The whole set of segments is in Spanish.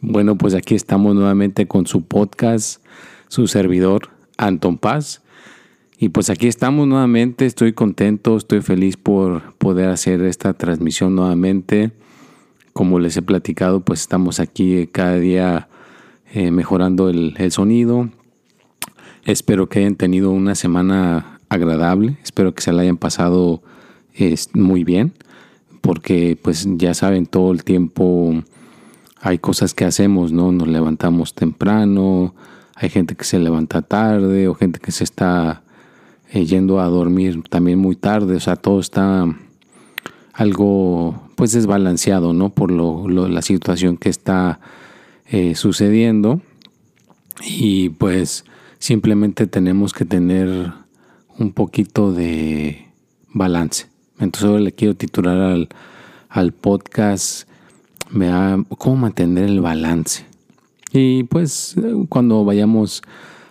Bueno, pues aquí estamos nuevamente con su podcast, su servidor, Anton Paz. Y pues aquí estamos nuevamente, estoy contento, estoy feliz por poder hacer esta transmisión nuevamente. Como les he platicado, pues estamos aquí cada día eh, mejorando el, sonido. Espero que hayan tenido una semana agradable, espero que se la hayan pasado muy bien, porque pues ya saben todo el tiempo hay cosas que hacemos, ¿no? Nos levantamos temprano, hay gente que se levanta tarde o gente que se está eh, yendo a dormir también muy tarde, o sea, todo está algo pues desbalanceado, ¿no? Por lo, la situación que está eh, sucediendo y pues simplemente tenemos que tener un poquito de balance. Entonces ahora le quiero titular al, al podcast cómo mantener el balance. Y pues cuando vayamos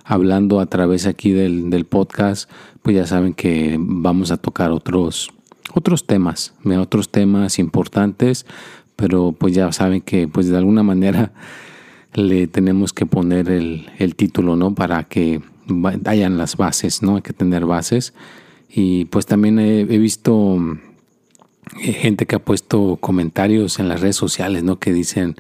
hablando a través aquí del, podcast, pues ya saben que vamos a tocar otros, otros temas, otros temas importantes, pero pues ya saben que pues de alguna manera le tenemos que poner el, el título, ¿no? Para que vayan las bases, ¿no? Hay que tener bases. Y pues también he visto eh, gente que ha puesto comentarios en las redes sociales, ¿no? Que dicen,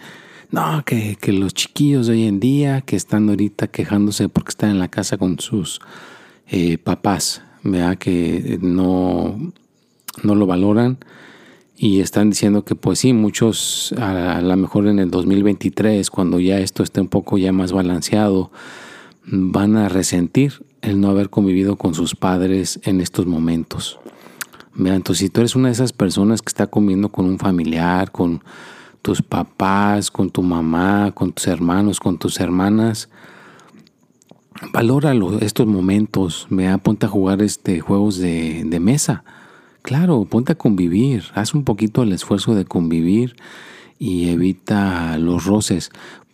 no, que, los chiquillos de hoy en día que están ahorita quejándose porque están en la casa con sus eh, papás, ¿verdad? Que no, no lo valoran y están diciendo que pues sí, muchos a, a lo mejor en el 2023, cuando ya esto esté un poco ya más balanceado, van a resentir el no haber convivido con sus padres en estos momentos. Mira, entonces si tú eres una de esas personas que está comiendo con un familiar, con tus papás, con tu mamá, con tus hermanos, con tus hermanas, valóralo estos momentos, vea, ponte a jugar este juegos de, de mesa. Claro, ponte a convivir, haz un poquito el esfuerzo de convivir y evita los roces,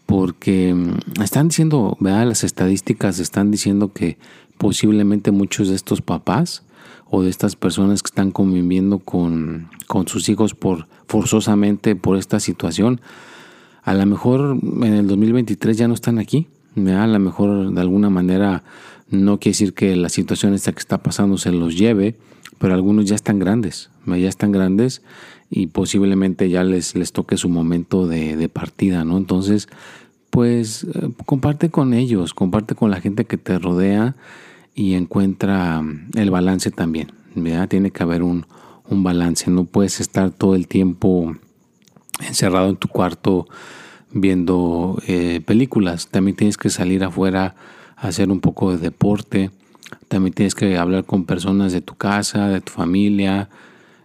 porque mm, están diciendo, vea, las estadísticas están diciendo que posiblemente muchos de estos papás o de estas personas que están conviviendo con, sus hijos por forzosamente por esta situación, a lo mejor en el 2023 ya no están aquí. A lo mejor de alguna manera no quiere decir que la situación esta que está pasando se los lleve, pero algunos ya están grandes, ya están grandes y posiblemente ya les, les toque su momento de, de partida, ¿no? Entonces, pues eh, comparte con ellos, comparte con la gente que te rodea y encuentra mm, el balance también. Tiene que haber un, balance. No puedes estar todo el tiempo encerrado en tu cuarto viendo eh, películas. También tienes que salir afuera a hacer un poco de deporte. También tienes que hablar con personas de tu casa, de tu familia,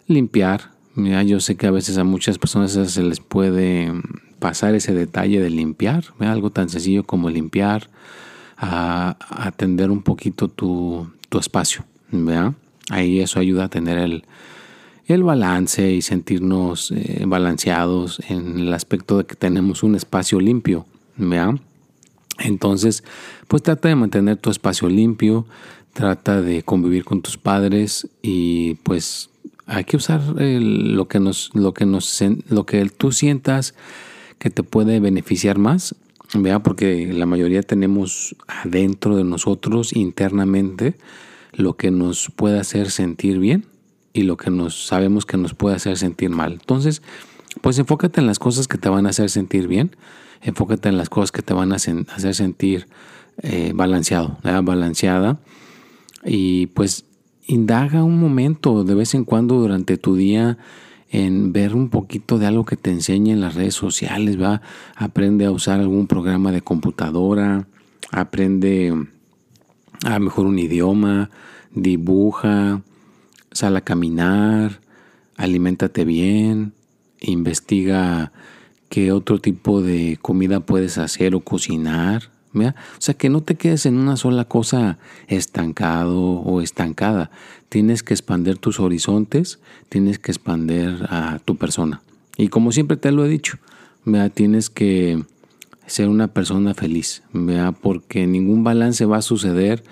limpiar. Mira, yo sé que a veces a muchas personas se les puede mm, pasar ese detalle de limpiar, algo tan sencillo como limpiar, a, atender un poquito tu, espacio. Ahí eso ayuda a tener el, balance y sentirnos eh, balanceados en el aspecto de que tenemos un espacio limpio. Entonces, pues trata de mantener tu espacio limpio, trata de convivir con tus padres y pues hay que usar lo que nos, lo que nos, lo que tú sientas que te puede beneficiar más Vea, porque la mayoría tenemos adentro de nosotros internamente lo que nos puede hacer sentir bien y lo que nos sabemos que nos puede hacer sentir mal. Entonces, pues enfócate en las cosas que te van a hacer sentir bien, enfócate en las cosas que te van a hacer sentir eh, balanceado, balanceada. Y pues indaga un momento de vez en cuando durante tu día en ver un poquito de algo que te enseñe en las redes sociales, ¿va? Aprende a usar algún programa de computadora, aprende a mejor un idioma, dibuja, sal a caminar, aliméntate bien investiga qué otro tipo de comida puedes hacer o cocinar. O sea, que no te quedes en una sola cosa estancado o estancada. Tienes que expander tus horizontes, tienes que expander a tu persona. Y como siempre te lo he dicho, tienes que ser una persona feliz, porque ningún balance va a suceder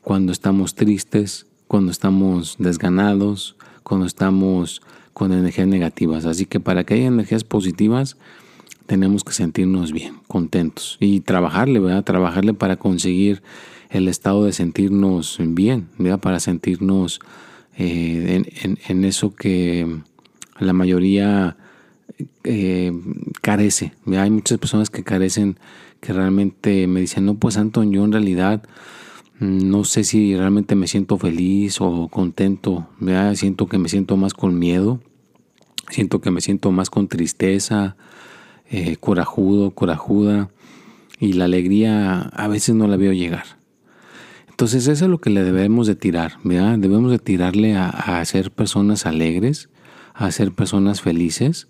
cuando estamos tristes, cuando estamos desganados, cuando estamos con energías negativas. Así que para que haya energías positivas, tenemos que sentirnos bien, contentos y trabajarle, ¿verdad? Trabajarle para conseguir el estado de sentirnos bien, ¿verdad? Para sentirnos eh, en, eso que la mayoría eh, carece. Hay muchas personas que carecen, que realmente me dicen, no, pues Anton, yo en realidad no sé si realmente me siento feliz o contento. Siento que me siento más con miedo. Siento que me siento más con tristeza, eh, corajudo, corajuda. Y la alegría a veces no la veo llegar. Entonces eso es lo que le debemos de tirar. Debemos de tirarle a, a, ser personas alegres, a ser personas felices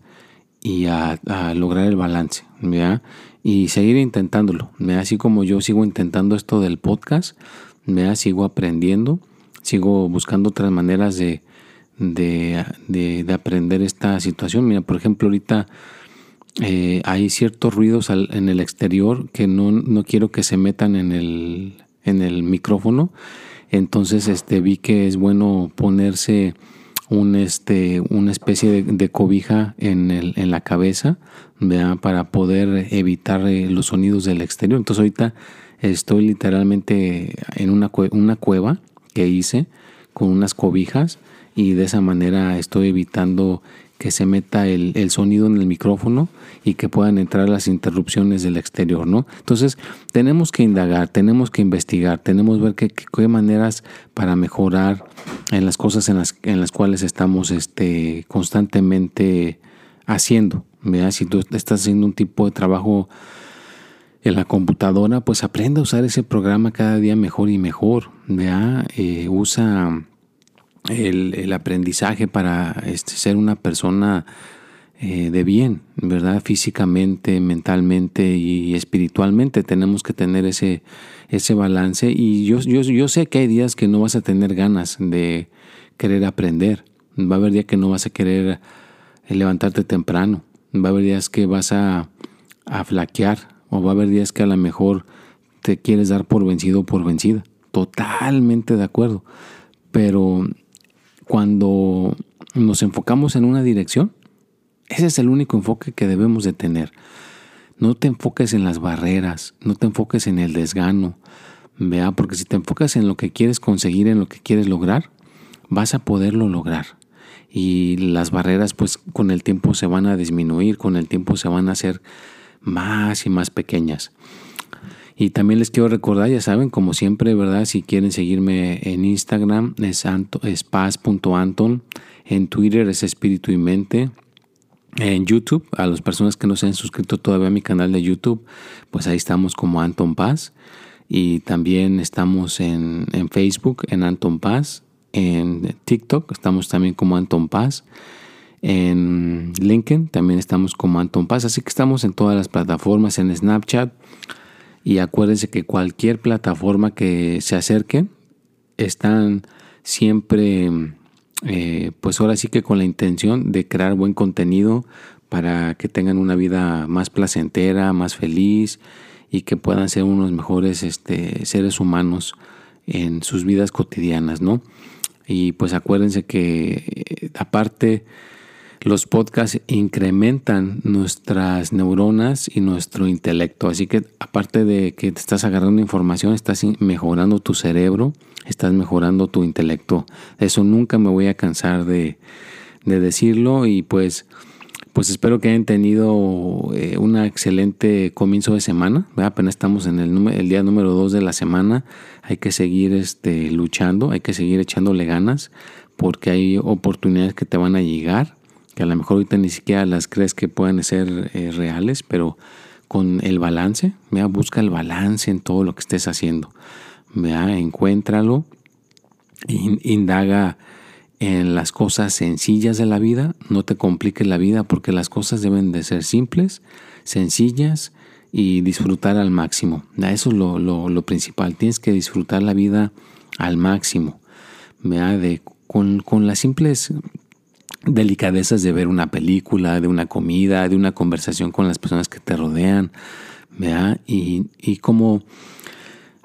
y a, lograr el balance. Y seguir intentándolo. Así como yo sigo intentando esto del podcast, me sigo aprendiendo, sigo buscando otras maneras de, de, aprender esta situación. Mira, por ejemplo, ahorita eh, hay ciertos ruidos en el exterior que no, no, quiero que se metan en el, en el micrófono. Entonces este, vi que es bueno ponerse un, este, una especie de, cobija en, el, en, la cabeza para poder evitar eh, los sonidos del exterior. Entonces ahorita estoy literalmente en una, una cueva que hice con unas cobijas y de esa manera estoy evitando que se meta el, el, sonido en el micrófono y que puedan entrar las interrupciones del exterior, ¿no? Entonces, tenemos que indagar, tenemos que investigar, tenemos que ver qué, qué maneras para mejorar en las cosas en las, en las cuales estamos este, constantemente haciendo. Si tú estás haciendo un tipo de trabajo en la computadora, pues aprende a usar ese programa cada día mejor y mejor. Eh, usa el, aprendizaje para este, ser una persona eh, de bien, ¿verdad? Físicamente, mentalmente y espiritualmente tenemos que tener ese, ese balance. Y yo, yo, yo sé que hay días que no vas a tener ganas de querer aprender. Va a haber días que no vas a querer eh, levantarte temprano. Va a haber días que vas a, a flaquear o va a haber días que a lo mejor te quieres dar por vencido o por vencida. Totalmente de acuerdo. Pero cuando nos enfocamos en una dirección, ese es el único enfoque que debemos de tener. No te enfoques en las barreras, no te enfoques en el desgano, vea, porque si te enfocas en lo que quieres conseguir, en lo que quieres lograr, vas a poderlo lograr. Y las barreras pues con el tiempo se van a disminuir, con el tiempo se van a hacer más y más pequeñas. Y también les quiero recordar, ya saben, como siempre, ¿verdad? Si quieren seguirme en Instagram es, es paz.anton, en Twitter es espíritu y mente, en YouTube, a las personas que no se han suscrito todavía a mi canal de YouTube, pues ahí estamos como Anton Paz. Y también estamos en, en Facebook, en Anton Paz. En TikTok estamos también como Anton Paz. En LinkedIn también estamos como Anton Paz. Así que estamos en todas las plataformas, en Snapchat. Y acuérdense que cualquier plataforma que se acerque están siempre, eh, pues ahora sí que con la intención de crear buen contenido para que tengan una vida más placentera, más feliz y que puedan ser unos mejores este, seres humanos en sus vidas cotidianas, ¿no? Y pues acuérdense que eh, aparte los podcasts incrementan nuestras neuronas y nuestro intelecto. Así que aparte de que te estás agarrando información, estás mejorando tu cerebro, estás mejorando tu intelecto. Eso nunca me voy a cansar de, decirlo y pues, pues espero que hayan tenido eh, un excelente comienzo de semana. Apenas estamos en el, el día número 2 de la semana. Hay que seguir este, luchando, hay que seguir echándole ganas porque hay oportunidades que te van a llegar que a lo mejor ahorita ni siquiera las crees que puedan ser eh, reales, pero con el balance, vea, busca el balance en todo lo que estés haciendo, vea, encuéntralo, indaga en las cosas sencillas de la vida, no te compliques la vida porque las cosas deben de ser simples, sencillas y disfrutar al máximo. Eso es lo, principal, tienes que disfrutar la vida al máximo, de, con, con las simples delicadezas de ver una película, de una comida, de una conversación con las personas que te rodean, Y, y como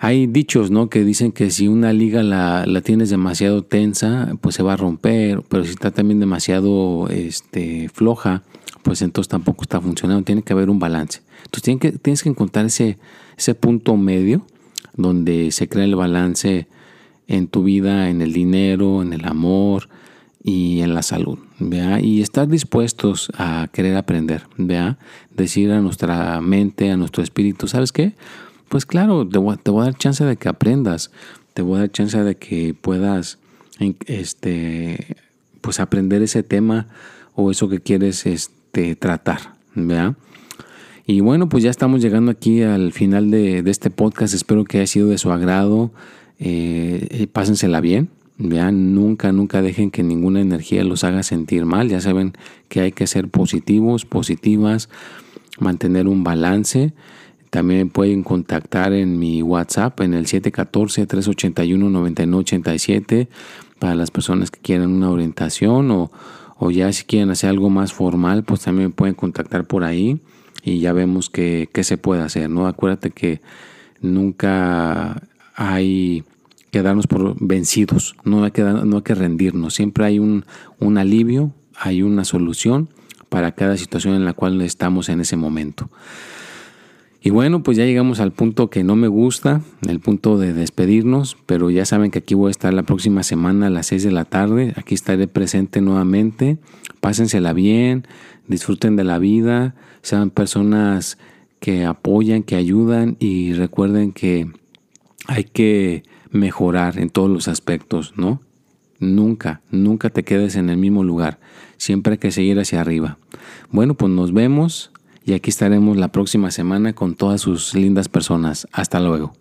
hay dichos, ¿no? Que dicen que si una liga la, tienes demasiado tensa, pues se va a romper, pero si está también demasiado este, floja, pues entonces tampoco está funcionando. Tiene que haber un balance. Entonces tienes que, tienes que encontrar ese, ese punto medio donde se crea el balance en tu vida, en el dinero, en el amor y en la salud. ¿vea? Y estar dispuestos a querer aprender. ¿vea? Decir a nuestra mente, a nuestro espíritu, ¿sabes qué? Pues claro, te voy, a dar chance de que aprendas, te voy a dar chance de que puedas este, pues aprender ese tema o eso que quieres este, tratar, ¿verdad? Y bueno, pues ya estamos llegando aquí al final de, este podcast. Espero que haya sido de su agrado. Eh, pásensela bien. Vean, nunca, nunca dejen que ninguna energía los haga sentir mal. Ya saben que hay que ser positivos, positivas, mantener un balance. También pueden contactar en mi WhatsApp en el 714-381-9987 para las personas que quieran una orientación o, o, ya si quieren hacer algo más formal, pues también pueden contactar por ahí y ya vemos qué, se puede hacer. ¿no? Acuérdate que nunca hay que darnos por vencidos, no hay que, no hay que rendirnos, siempre hay un, un alivio, hay una solución para cada situación en la cual estamos en ese momento. Y bueno, pues ya llegamos al punto que no me gusta, el punto de despedirnos, pero ya saben que aquí voy a estar la próxima semana a las 6 de la tarde, aquí estaré presente nuevamente, pásensela bien, disfruten de la vida, sean personas que apoyan, que ayudan y recuerden que hay que mejorar en todos los aspectos, ¿no? Nunca, nunca te quedes en el mismo lugar, siempre hay que seguir hacia arriba. Bueno, pues nos vemos y aquí estaremos la próxima semana con todas sus lindas personas. Hasta luego.